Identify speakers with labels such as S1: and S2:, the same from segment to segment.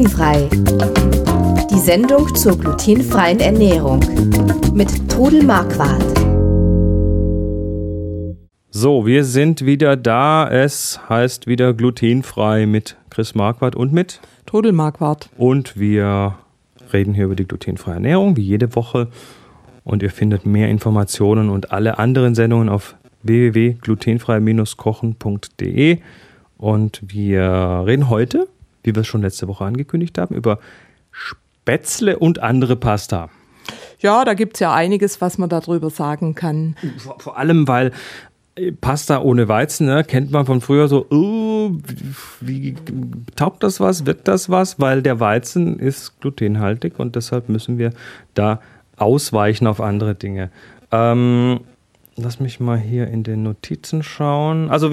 S1: Glutenfrei. Die Sendung zur glutenfreien Ernährung mit Trudel Marquardt.
S2: So, wir sind wieder da. Es heißt wieder glutenfrei mit Chris Marquardt und mit
S3: Trudel Marquardt.
S2: Und wir reden hier über die glutenfreie Ernährung, wie jede Woche. Und ihr findet mehr Informationen und alle anderen Sendungen auf www.glutenfrei-kochen.de. Und wir reden heute, wie wir es schon letzte Woche angekündigt haben, über Spätzle und andere Pasta.
S3: Ja, da gibt es ja einiges, was man darüber sagen kann.
S2: Vor, vor allem, weil äh, Pasta ohne Weizen, ne, kennt man von früher so, uh, wie, taugt das was, wird das was? Weil der Weizen ist glutenhaltig und deshalb müssen wir da ausweichen auf andere Dinge. Ähm, lass mich mal hier in den Notizen schauen. Also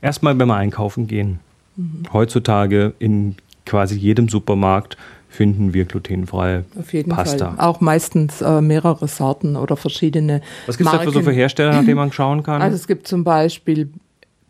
S2: erstmal, wenn wir einkaufen gehen. Mhm. Heutzutage in quasi jedem Supermarkt finden wir glutenfreie
S3: Auf jeden
S2: Pasta.
S3: Fall. Auch meistens äh, mehrere Sorten oder verschiedene.
S2: Was gibt es da für so für Hersteller, nach denen man schauen kann?
S3: Also es gibt zum Beispiel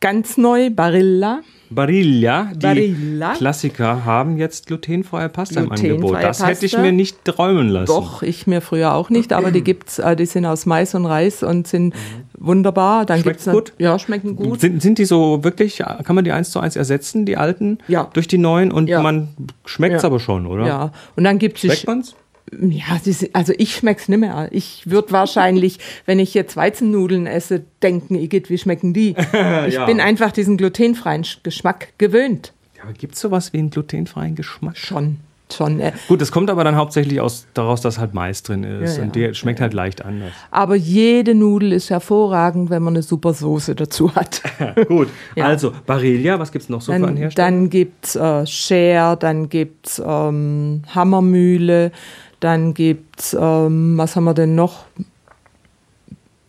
S3: ganz neu Barilla.
S2: Barilla, die
S3: Barilla.
S2: Klassiker haben jetzt glutenfreie Pasta
S3: Glutenfreie
S2: im Angebot. Das
S3: Pasta.
S2: hätte ich mir nicht träumen lassen.
S3: Doch, ich mir früher auch nicht, aber die gibt's, äh, die sind aus Mais und Reis und sind wunderbar. Dann.
S2: Schmeckt's
S3: gibt's
S2: gut?
S3: Ja, schmecken gut.
S2: Sind, sind die so wirklich, kann man die eins zu eins ersetzen, die alten,
S3: Ja.
S2: durch die neuen und
S3: Ja.
S2: man schmeckt es
S3: Ja.
S2: aber schon, oder?
S3: Ja, und dann gibt's
S2: Schmeckt man's?
S3: Ja, sind, also ich schmeck's nicht mehr. Ich würde wahrscheinlich, wenn ich jetzt Weizennudeln esse, denken, Igitt, wie schmecken die? Ich
S2: Ja.
S3: bin einfach diesen glutenfreien Sch- Geschmack gewöhnt.
S2: Ja, aber gibt es sowas wie einen glutenfreien Geschmack?
S3: Schon, schon. äh,
S2: Gut, das kommt aber dann hauptsächlich aus, daraus, dass halt Mais drin ist
S3: Ja,
S2: und der schmeckt halt leicht anders.
S3: Aber jede Nudel ist hervorragend, wenn man eine super Soße dazu hat.
S2: Gut, also Barilla, was gibt es noch so für einen
S3: Dann,
S2: Hersteller?
S3: dann gibt's äh, Scher, dann gibt's ähm, Hammermühle, dann gibt's, ähm, was haben wir denn noch?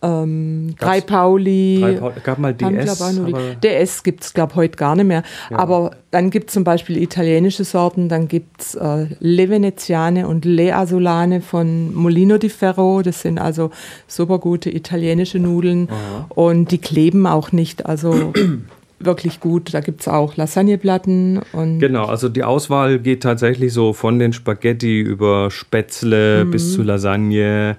S3: Ähm, Drei Pauli.
S2: Gab mal DS, aber-
S3: DS gibt es, glaube ich, heute gar nicht mehr. Aber dann gibt es zum Beispiel italienische Sorten, dann gibt es äh, Le Veneziane und Le Asolane von Molino di Ferro. Das sind also super gute italienische Nudeln und die kleben auch nicht. Also wirklich gut. Da gibt es auch Lasagneplatten und
S2: Genau, also die Auswahl geht tatsächlich so von den Spaghetti über Spätzle bis zu Lasagne.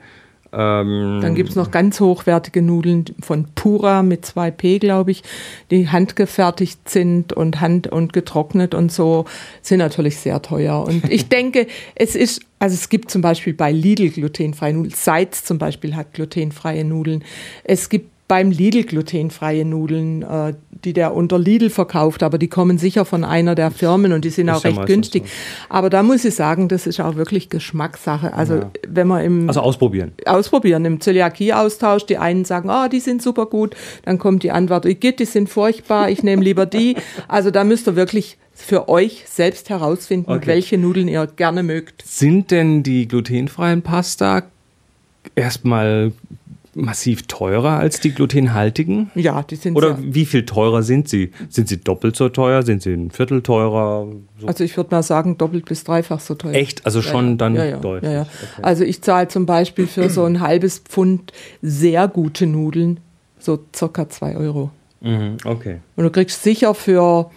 S2: Ähm,
S3: Dann gibt es noch ganz hochwertige Nudeln von Pura mit 2P, glaube ich, die handgefertigt sind und hand- und getrocknet und so, sind natürlich sehr teuer. Und ich denke, es ist, also es gibt zum Beispiel bei Lidl glutenfreie Nudeln, Seitz zum Beispiel hat glutenfreie Nudeln. Es gibt beim Lidl glutenfreie Nudeln, äh, die der unter Lidl verkauft, aber die kommen sicher von einer der Firmen und die sind
S2: Ist
S3: auch
S2: ja
S3: recht günstig. Aber da muss ich sagen, das ist auch wirklich Geschmackssache. Also
S2: Ja.
S3: wenn man im
S2: also ausprobieren.
S3: ausprobieren im Zöliakie-Austausch. Die einen sagen, ah, die sind super gut. Dann kommt die Antwort, Igitt, die sind furchtbar, ich nehme lieber die. Also da müsst ihr wirklich für euch selbst herausfinden,
S2: Okay.
S3: welche Nudeln ihr gerne mögt.
S2: Sind denn die glutenfreien Pasta erstmal massiv teurer als die glutenhaltigen?
S3: Ja, die sind
S2: Oder wie viel teurer sind sie? Sind sie doppelt so teuer? Sind sie ein Viertel teurer? So
S3: also ich würde mal sagen, doppelt bis dreifach so teuer.
S2: Echt? Also schon
S3: ja,
S2: dann
S3: ja, ja,
S2: deutlich.
S3: Ja.
S2: Okay.
S3: Also ich zahle zum Beispiel für so ein halbes Pfund sehr gute Nudeln so circa zwei Euro.
S2: Mhm, okay.
S3: Und du kriegst sicher für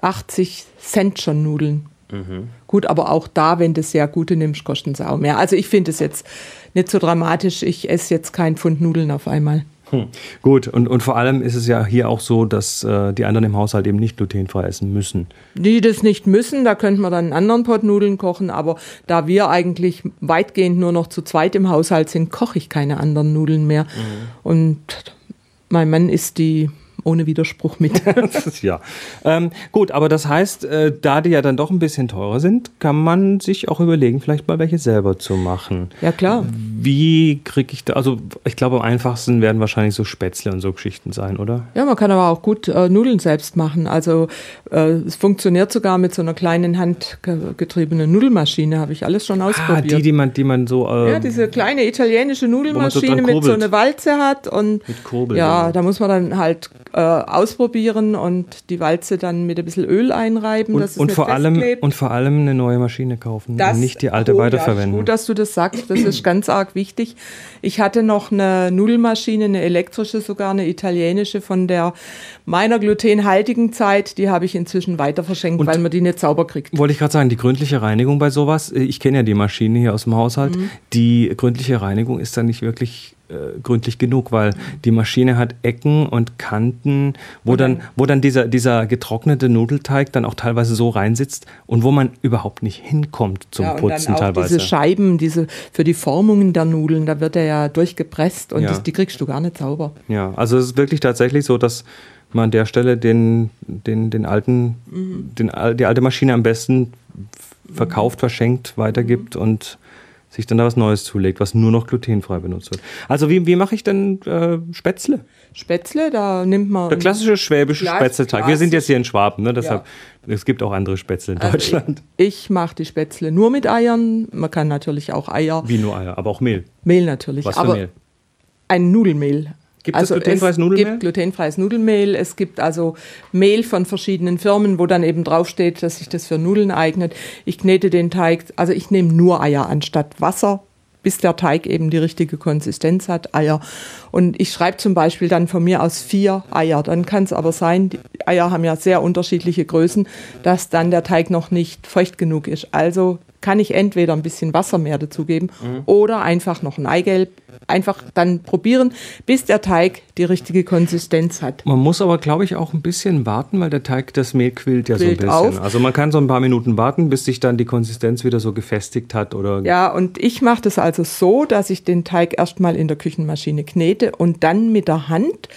S3: 80 Cent schon Nudeln.
S2: Mhm.
S3: Gut, aber auch da, wenn du sehr gute nimmst, kosten sie auch mehr. Also ich finde es jetzt nicht so dramatisch. Ich esse jetzt kein Pfund Nudeln auf einmal.
S2: Hm. Gut, und, und vor allem ist es ja hier auch so, dass äh, die anderen im Haushalt eben nicht glutenfrei essen müssen.
S3: Die das nicht müssen, da könnte man dann einen anderen Pot Nudeln kochen. Aber da wir eigentlich weitgehend nur noch zu zweit im Haushalt sind, koche ich keine anderen Nudeln mehr. Und mein Mann isst die ohne Widerspruch mit.
S2: ja. Ähm, gut, aber das heißt, äh, da die ja dann doch ein bisschen teurer sind, kann man sich auch überlegen, vielleicht mal welche selber zu machen.
S3: ja, klar.
S2: Wie kriege ich da, also ich glaube, am einfachsten werden wahrscheinlich so Spätzle und so Geschichten sein, oder?
S3: Ja, man kann aber auch gut äh, Nudeln selbst machen. Also äh, es funktioniert sogar mit so einer kleinen handgetriebenen Nudelmaschine. Habe ich alles schon
S2: Ah,
S3: ausprobiert.
S2: die, die man, die man so.
S3: Ja, diese kleine italienische
S2: so
S3: Nudelmaschine
S2: dran
S3: mit so einer Walze hat und
S2: Mit Kurbel,
S3: ja,
S2: genau.
S3: da muss man dann halt äh, ausprobieren und die Walze dann mit ein bisschen Öl einreiben,
S2: Und, und, vor allem, und vor allem eine neue Maschine kaufen
S3: Das-
S2: und nicht die alte
S3: oh,
S2: weiterverwenden.
S3: Ja, gut, dass du das sagst. Das ist ganz arg wichtig. Ich hatte noch eine Nudelmaschine, eine elektrische, sogar eine italienische von der meiner glutenhaltigen Zeit. Die habe ich inzwischen weiter verschenkt,
S2: Und-
S3: weil man die nicht sauber kriegt.
S2: Wollte ich gerade sagen, die gründliche Reinigung bei sowas, äh, ich kenne ja die Maschine hier aus dem Haushalt,
S3: Mhm.
S2: die gründliche Reinigung ist dann nicht wirklich äh, gründlich genug, weil die Maschine hat Ecken und Kanten, wo dann, wo dann dieser, dieser getrocknete Nudelteig dann auch teilweise so reinsitzt und wo man überhaupt nicht hinkommt zum
S3: ja, und
S2: Putzen
S3: dann auch
S2: teilweise.
S3: diese Scheiben, diese für die Formungen der Nudeln, da wird er ja durchgepresst und
S2: Ja.
S3: das, die kriegst du gar nicht sauber.
S2: Ja, also es ist wirklich tatsächlich so, dass man an der Stelle den, den, den alten, den, al- die alte Maschine am besten verkauft, verschenkt, weitergibt und sich dann da was Neues zulegt, was nur noch glutenfrei benutzt wird. Also wie, wie mache ich denn äh, Spätzle?
S3: Spätzle, da nimmt man
S2: Der klassische schwäbische
S3: Klass-
S2: Spätzleteig. Wir sind jetzt hier in Schwaben, ne? deshalb
S3: Ja.
S2: es gibt auch andere Spätzle in
S3: Also
S2: Deutschland.
S3: Ich, ich mache die Spätzle nur mit Eiern. Man kann natürlich auch Eier,
S2: Wie nur Eier, aber auch Mehl.
S3: Mehl natürlich,
S2: Was für
S3: aber
S2: Mehl?
S3: ein Nudelmehl.
S2: Gibt es glutenfreies
S3: es
S2: Nudelmehl?
S3: gibt glutenfreies Nudelmehl. Es gibt also Mehl von verschiedenen Firmen, wo dann eben draufsteht, dass sich das für Nudeln eignet. Ich knete den Teig, also ich nehme nur Eier anstatt Wasser, bis der Teig eben die richtige Konsistenz hat, Eier. Und ich schreibe zum Beispiel dann von mir aus vier Eier. Dann kann es aber sein, die Eier haben ja sehr unterschiedliche Größen, dass dann der Teig noch nicht feucht genug ist. Also kann ich entweder ein bisschen Wasser mehr dazugeben oder einfach noch ein Eigelb. Einfach dann probieren, bis der Teig die richtige Konsistenz hat.
S2: Man muss aber, glaube ich, auch ein bisschen warten, weil der Teig, das Mehl quillt ja
S3: Quillt
S2: so ein bisschen.
S3: auf.
S2: Also man kann so ein paar Minuten warten, bis sich dann die Konsistenz wieder so gefestigt hat oder
S3: Ja, und ich mache das also so, dass ich den Teig erstmal in der Küchenmaschine knete und dann mit der Hand,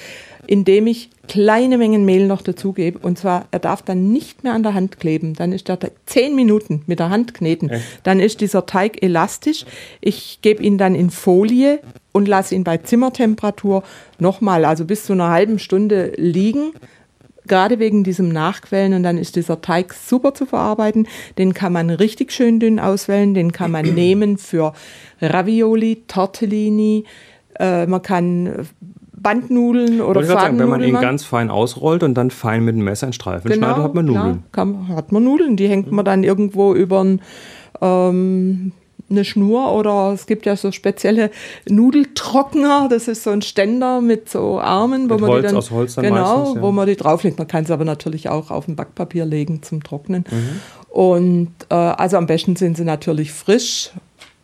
S3: indem ich kleine Mengen Mehl noch dazugebe. Und zwar, er darf dann nicht mehr an der Hand kleben. Dann ist Teig zehn Minuten mit der Hand kneten. Dann ist dieser Teig elastisch. Ich gebe ihn dann in Folie und lasse ihn bei Zimmertemperatur nochmal, also bis zu einer halben Stunde liegen gerade wegen diesem Nachquellen und dann ist dieser Teig super zu verarbeiten. Den kann man richtig schön dünn auswählen, den kann man nehmen für Ravioli, Tortellini, äh, man kann Bandnudeln oder
S2: ich sagen, wenn man ihn ganz fein ausrollt und dann fein mit dem Messer in Streifen
S3: Genau,
S2: schneidet, hat man Nudeln.
S3: Kann, hat man Nudeln, die hängt man dann irgendwo über ein, ähm, eine Schnur oder es gibt ja so spezielle Nudeltrockner, das ist so ein Ständer mit so Armen, wo
S2: Mit
S3: man
S2: Holz,
S3: die dann
S2: aus Holz dann
S3: genau,
S2: meistens, ja.
S3: wo man die drauflegt. Man kann es aber natürlich auch auf ein Backpapier legen zum Trocknen.
S2: Mhm.
S3: Und äh, also am besten sind sie natürlich frisch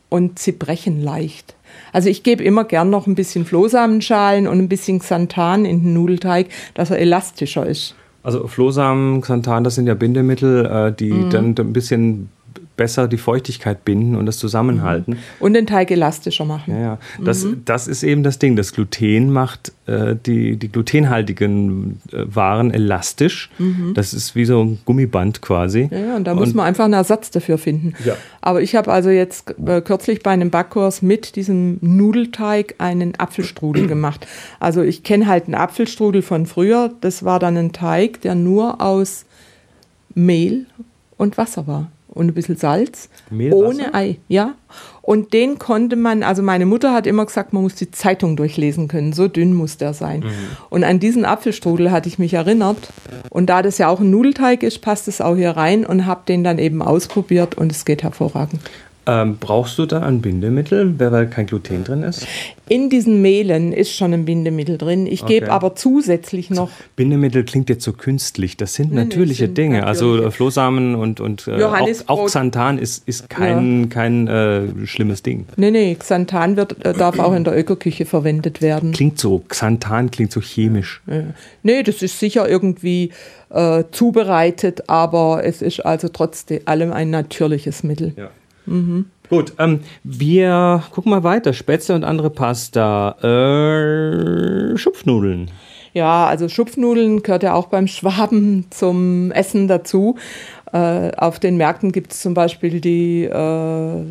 S3: und sie brechen leicht. Also ich gebe immer gern noch ein bisschen Flohsamenschalen und ein bisschen Xanthan in den Nudelteig, dass er elastischer ist.
S2: Also Flohsamen, Xanthan, das sind ja Bindemittel, äh, die
S3: Mhm.
S2: dann ein bisschen besser die Feuchtigkeit binden und das zusammenhalten.
S3: Und den Teig elastischer machen.
S2: Ja, ja. Das,
S3: Mhm.
S2: das ist eben das Ding. Das Gluten macht äh, die, die glutenhaltigen äh, Waren elastisch. Das ist wie so ein Gummiband quasi.
S3: Mhm. Ja, ja, und da muss man einfach einen Ersatz dafür finden.
S2: Ja.
S3: Aber ich habe also jetzt äh, kürzlich bei einem Backkurs mit diesem Nudelteig einen Apfelstrudel gemacht. Also ich kenne halt einen Apfelstrudel von früher. Das war dann ein Teig, der nur aus Mehl und Wasser war. Und ein bisschen Salz.
S2: Mehl,
S3: ohne? Ei, ja. Und den konnte man, also meine Mutter hat immer gesagt, man muss die Zeitung durchlesen können. So dünn muss der sein.
S2: Mhm.
S3: Und an diesen Apfelstrudel hatte ich mich erinnert. Und da das ja auch ein Nudelteig ist, passt es auch hier rein und habe den dann eben ausprobiert und es geht hervorragend.
S2: Ähm, brauchst du da ein Bindemittel, weil kein Gluten drin ist?
S3: In diesen Mehlen ist schon ein Bindemittel drin. Ich gebe
S2: Okay.
S3: aber zusätzlich noch
S2: Bindemittel klingt jetzt so künstlich. Das sind
S3: nee,
S2: natürliche
S3: sind
S2: Dinge. Also
S3: natürliche.
S2: äh, Flohsamen und, und äh, auch, auch Xanthan ist, ist kein, kein äh, schlimmes Ding.
S3: Nee, nee, Xanthan wird, äh, darf auch in der Ökoküche verwendet werden.
S2: Klingt so, Xanthan klingt so chemisch.
S3: Ja. Nee, das ist sicher irgendwie äh, zubereitet, aber es ist also trotz allem ein natürliches Mittel.
S2: Ja. Gut, ähm, wir gucken mal weiter. Spätzle und andere Pasta. Äh, Schupfnudeln.
S3: Ja, also Schupfnudeln gehört ja auch beim Schwaben zum Essen dazu. Äh, auf den Märkten gibt es zum Beispiel die äh,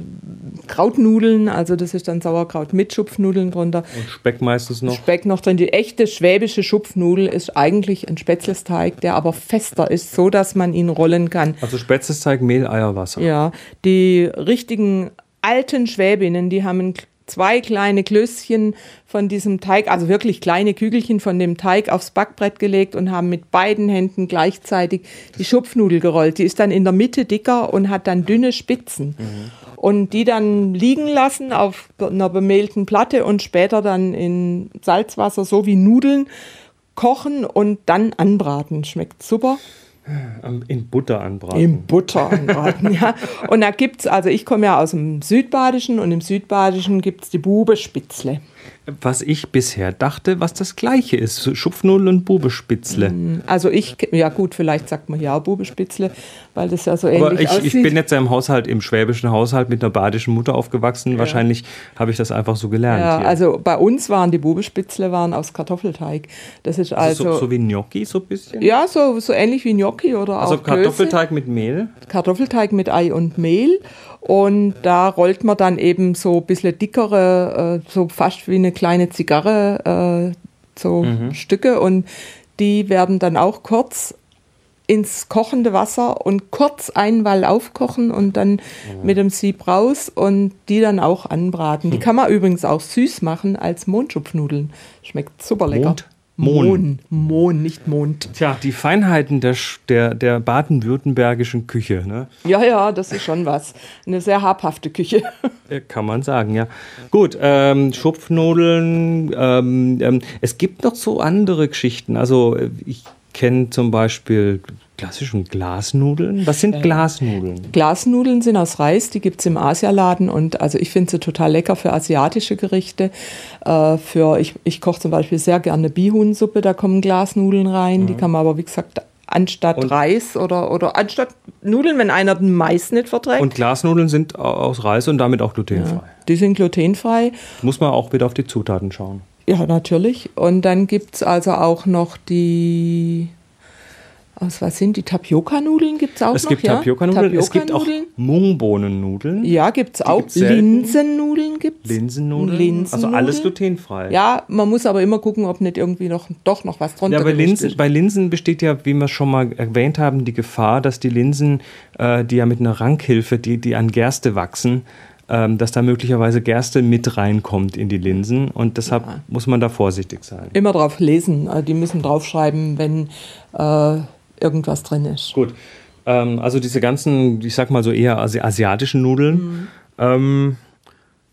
S3: Krautnudeln, also das ist dann Sauerkraut mit Schupfnudeln drunter.
S2: Und Speck meistens noch.
S3: Speck noch drin. Die echte schwäbische Schupfnudel ist eigentlich ein Spätzlesteig, der aber fester ist, so dass man ihn rollen kann.
S2: Also Spätzlesteig, Mehl, Eier, Wasser.
S3: Ja, die richtigen alten Schwäbinnen, die haben einen zwei kleine Klößchen von diesem Teig, also wirklich kleine Kügelchen von dem Teig aufs Backbrett gelegt und haben mit beiden Händen gleichzeitig die Schupfnudel gerollt. Die ist dann in der Mitte dicker und hat dann dünne Spitzen. Mhm. Und die dann liegen lassen auf einer bemehlten Platte und später dann in Salzwasser, so wie Nudeln, kochen und dann anbraten. Schmeckt super.
S2: In Butter anbraten.
S3: In Butter anbraten, ja. Und da gibt es, also ich komme ja aus dem Südbadischen und im Südbadischen gibt es die Bubespitzle
S2: was ich bisher dachte, was das gleiche ist. Schupfnudeln und Bubespitzle.
S3: Mm, also ich, ja gut, vielleicht sagt man ja Bubespitzle, weil das ja so ähnlich
S2: Aber ich,
S3: aussieht.
S2: ich bin jetzt ja im Haushalt, im schwäbischen Haushalt mit einer badischen Mutter aufgewachsen. Ja. Wahrscheinlich habe ich das einfach so gelernt.
S3: Ja, hier. also bei uns waren die Bubespitzle waren aus Kartoffelteig. Das ist also,
S2: also so, so, wie Gnocchi so ein bisschen?
S3: Ja, so, so ähnlich wie Gnocchi oder
S2: also
S3: auch
S2: Also Kartoffelteig Klöße. mit Mehl?
S3: Kartoffelteig mit Ei und Mehl und da rollt man dann eben so ein bisschen dickere, äh, so fast wie eine kleine Zigarre, äh, so mhm. Stücke. Und die werden dann auch kurz ins kochende Wasser und kurz einwall aufkochen und dann mhm. mit dem Sieb raus und die dann auch anbraten. Die hm. kann man übrigens auch süß machen als Mondschupfnudeln. Schmeckt super lecker.
S2: Mond?
S3: Mohn. Mohn, nicht Mond.
S2: Tja, die Feinheiten der, der, der baden-württembergischen Küche. Ne?
S3: Ja, ja, das ist schon was. Eine sehr habhafte Küche.
S2: Kann man sagen, ja. Gut, ähm, Schupfnudeln. Ähm, ähm, es gibt noch so andere Geschichten. Also ich kenne zum Beispiel klassischen Glasnudeln. Was sind äh, Glasnudeln?
S3: Glasnudeln sind aus Reis, die gibt es im Asialaden und also ich finde sie total lecker für asiatische Gerichte. Äh, für, ich ich koche zum Beispiel sehr gerne Bihuhnsuppe, da kommen Glasnudeln rein. Mhm. Die kann man aber, wie gesagt, anstatt und Reis oder, oder anstatt Nudeln, wenn einer den Mais nicht verträgt.
S2: Und Glasnudeln sind aus Reis und damit auch glutenfrei. Ja,
S3: die sind glutenfrei.
S2: Muss man auch wieder auf die Zutaten schauen.
S3: Ja, natürlich. Und dann gibt es also auch noch die aus was sind die Tapioca-Nudeln? Gibt es auch
S2: es
S3: noch?
S2: Gibt ja? Tapioca-Nudeln. Tapioca es gibt auch Mungbohnennudeln.
S3: Ja, gibt es auch. Linsennudeln gibt
S2: es. Linsennudeln. Linsennudeln. Also alles glutenfrei.
S3: Ja, man muss aber immer gucken, ob nicht irgendwie noch, doch noch was drunter
S2: ja, bei Linsen, ist. Bei Linsen besteht ja, wie wir schon mal erwähnt haben, die Gefahr, dass die Linsen, äh, die ja mit einer Rankhilfe, die, die an Gerste wachsen, ähm, dass da möglicherweise Gerste mit reinkommt in die Linsen und deshalb ja. muss man da vorsichtig sein.
S3: Immer drauf lesen, äh, die müssen draufschreiben, wenn äh, irgendwas drin ist.
S2: Gut. Ähm, also diese ganzen, ich sag mal so eher asiatischen Nudeln. Mhm. Ähm,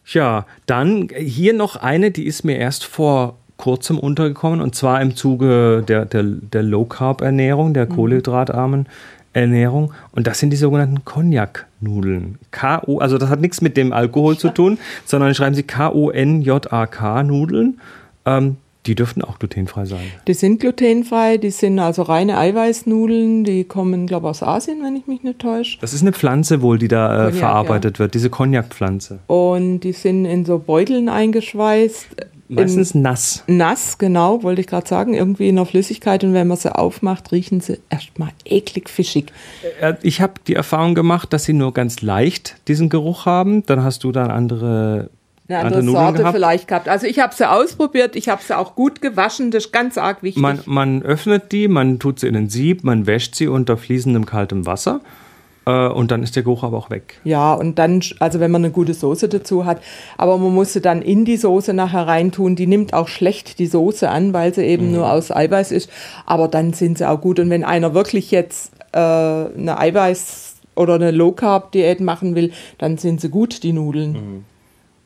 S2: ja, dann hier noch eine, die ist mir erst vor kurzem untergekommen und zwar im Zuge der, der, der Low-Carb-Ernährung, der mhm. kohlenhydratarmen Ernährung und das sind die sogenannten Cognac-Nudeln. K-O, also das hat nichts mit dem Alkohol zu tun, sondern schreiben sie K-O-N-J-A-K-Nudeln. Ähm, die dürften auch glutenfrei sein.
S3: Die sind glutenfrei, die sind also reine Eiweißnudeln, die kommen, glaube ich, aus Asien, wenn ich mich nicht täusche.
S2: Das ist eine Pflanze wohl, die da äh, Cognac, verarbeitet ja. wird, diese Cognac-Pflanze.
S3: Und die sind in so Beuteln eingeschweißt.
S2: Meistens nass.
S3: Nass, genau, wollte ich gerade sagen. Irgendwie in der Flüssigkeit und wenn man sie aufmacht, riechen sie erstmal eklig fischig.
S2: Äh, ich habe die Erfahrung gemacht, dass sie nur ganz leicht diesen Geruch haben. Dann hast du dann andere
S3: eine andere, andere Sorte gehabt. vielleicht gehabt. Also ich habe sie ausprobiert, ich habe sie auch gut gewaschen, das ist ganz arg wichtig.
S2: Man, man öffnet die, man tut sie in den Sieb, man wäscht sie unter fließendem kaltem Wasser äh, und dann ist der Geruch aber auch weg.
S3: Ja, und dann, also wenn man eine gute Soße dazu hat, aber man muss sie dann in die Soße nachher reintun. Die nimmt auch schlecht die Soße an, weil sie eben mhm. nur aus Eiweiß ist. Aber dann sind sie auch gut. Und wenn einer wirklich jetzt äh, eine Eiweiß- oder eine Low-Carb-Diät machen will, dann sind sie gut, die Nudeln. Mhm.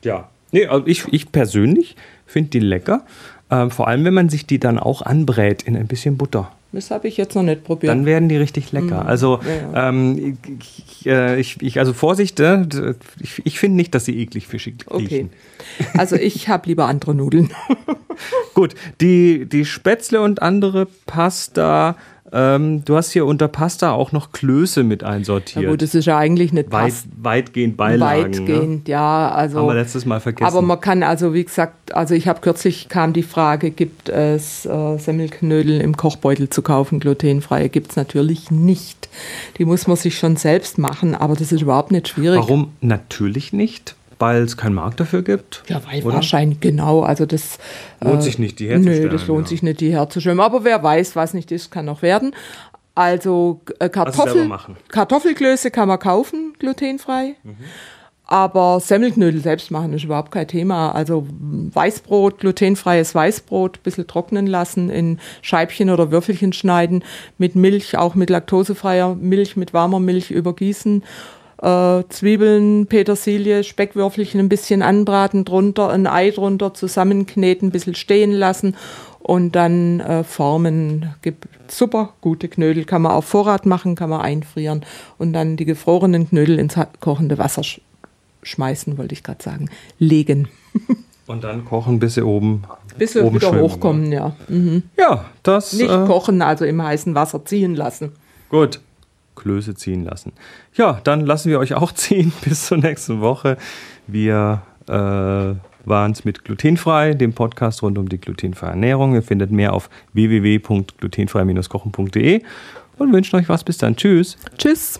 S2: Ja, nee, also ich, ich persönlich finde die lecker. Äh, vor allem, wenn man sich die dann auch anbrät in ein bisschen Butter.
S3: Das habe ich jetzt noch nicht probiert.
S2: Dann werden die richtig lecker. Mhm. Also, ja, ja. Ähm, ich, äh, ich, ich, also Vorsicht, äh, ich, ich finde nicht, dass sie eklig fischig riechen.
S3: Okay. Also ich habe lieber andere Nudeln.
S2: Gut, die, die Spätzle und andere Pasta ähm, du hast hier unter Pasta auch noch Klöße mit einsortiert. Ja
S3: gut, das ist ja eigentlich nicht
S2: Weit, Weitgehend Beilagen.
S3: Ne? Weitgehend, ne? ja. Also,
S2: Haben wir letztes Mal vergessen.
S3: Aber man kann also, wie gesagt, also ich habe kürzlich kam die Frage, gibt es äh, Semmelknödel im Kochbeutel zu kaufen, glutenfreie? Gibt es natürlich nicht. Die muss man sich schon selbst machen, aber das ist überhaupt nicht schwierig.
S2: Warum natürlich nicht? weil es keinen Markt dafür gibt?
S3: Ja, weil oder? wahrscheinlich, genau. Also das
S2: lohnt äh, sich nicht, die herzustellen.
S3: Nö, das lohnt ja. sich nicht, die herzustellen. Aber wer weiß, was nicht ist, kann noch werden. Also äh, Kartoffel,
S2: also
S3: Kartoffelklöße kann man kaufen, glutenfrei. Mhm. Aber Semmelknödel selbst machen ist überhaupt kein Thema. Also Weißbrot, glutenfreies Weißbrot, bisschen trocknen lassen, in Scheibchen oder Würfelchen schneiden, mit Milch, auch mit laktosefreier Milch, mit warmer Milch übergießen. Äh, Zwiebeln, Petersilie, Speckwürfelchen ein bisschen anbraten drunter, ein Ei drunter zusammenkneten, ein bisschen stehen lassen und dann äh, formen. Gibt super gute Knödel, kann man auf Vorrat machen, kann man einfrieren und dann die gefrorenen Knödel ins kochende Wasser schmeißen, wollte ich gerade sagen, legen.
S2: Und dann kochen, bis sie oben,
S3: bis sie
S2: oben
S3: wieder
S2: schwimmen,
S3: hochkommen, ja. Mhm.
S2: Ja, das.
S3: Nicht
S2: äh,
S3: kochen, also im heißen Wasser ziehen lassen.
S2: Gut. Klöße ziehen lassen. Ja, dann lassen wir euch auch ziehen bis zur nächsten Woche. Wir äh, waren es mit Glutenfrei, dem Podcast rund um die glutenfreie Ernährung. Ihr findet mehr auf www.glutenfrei-kochen.de und wünschen euch was. Bis dann. Tschüss.
S3: Tschüss.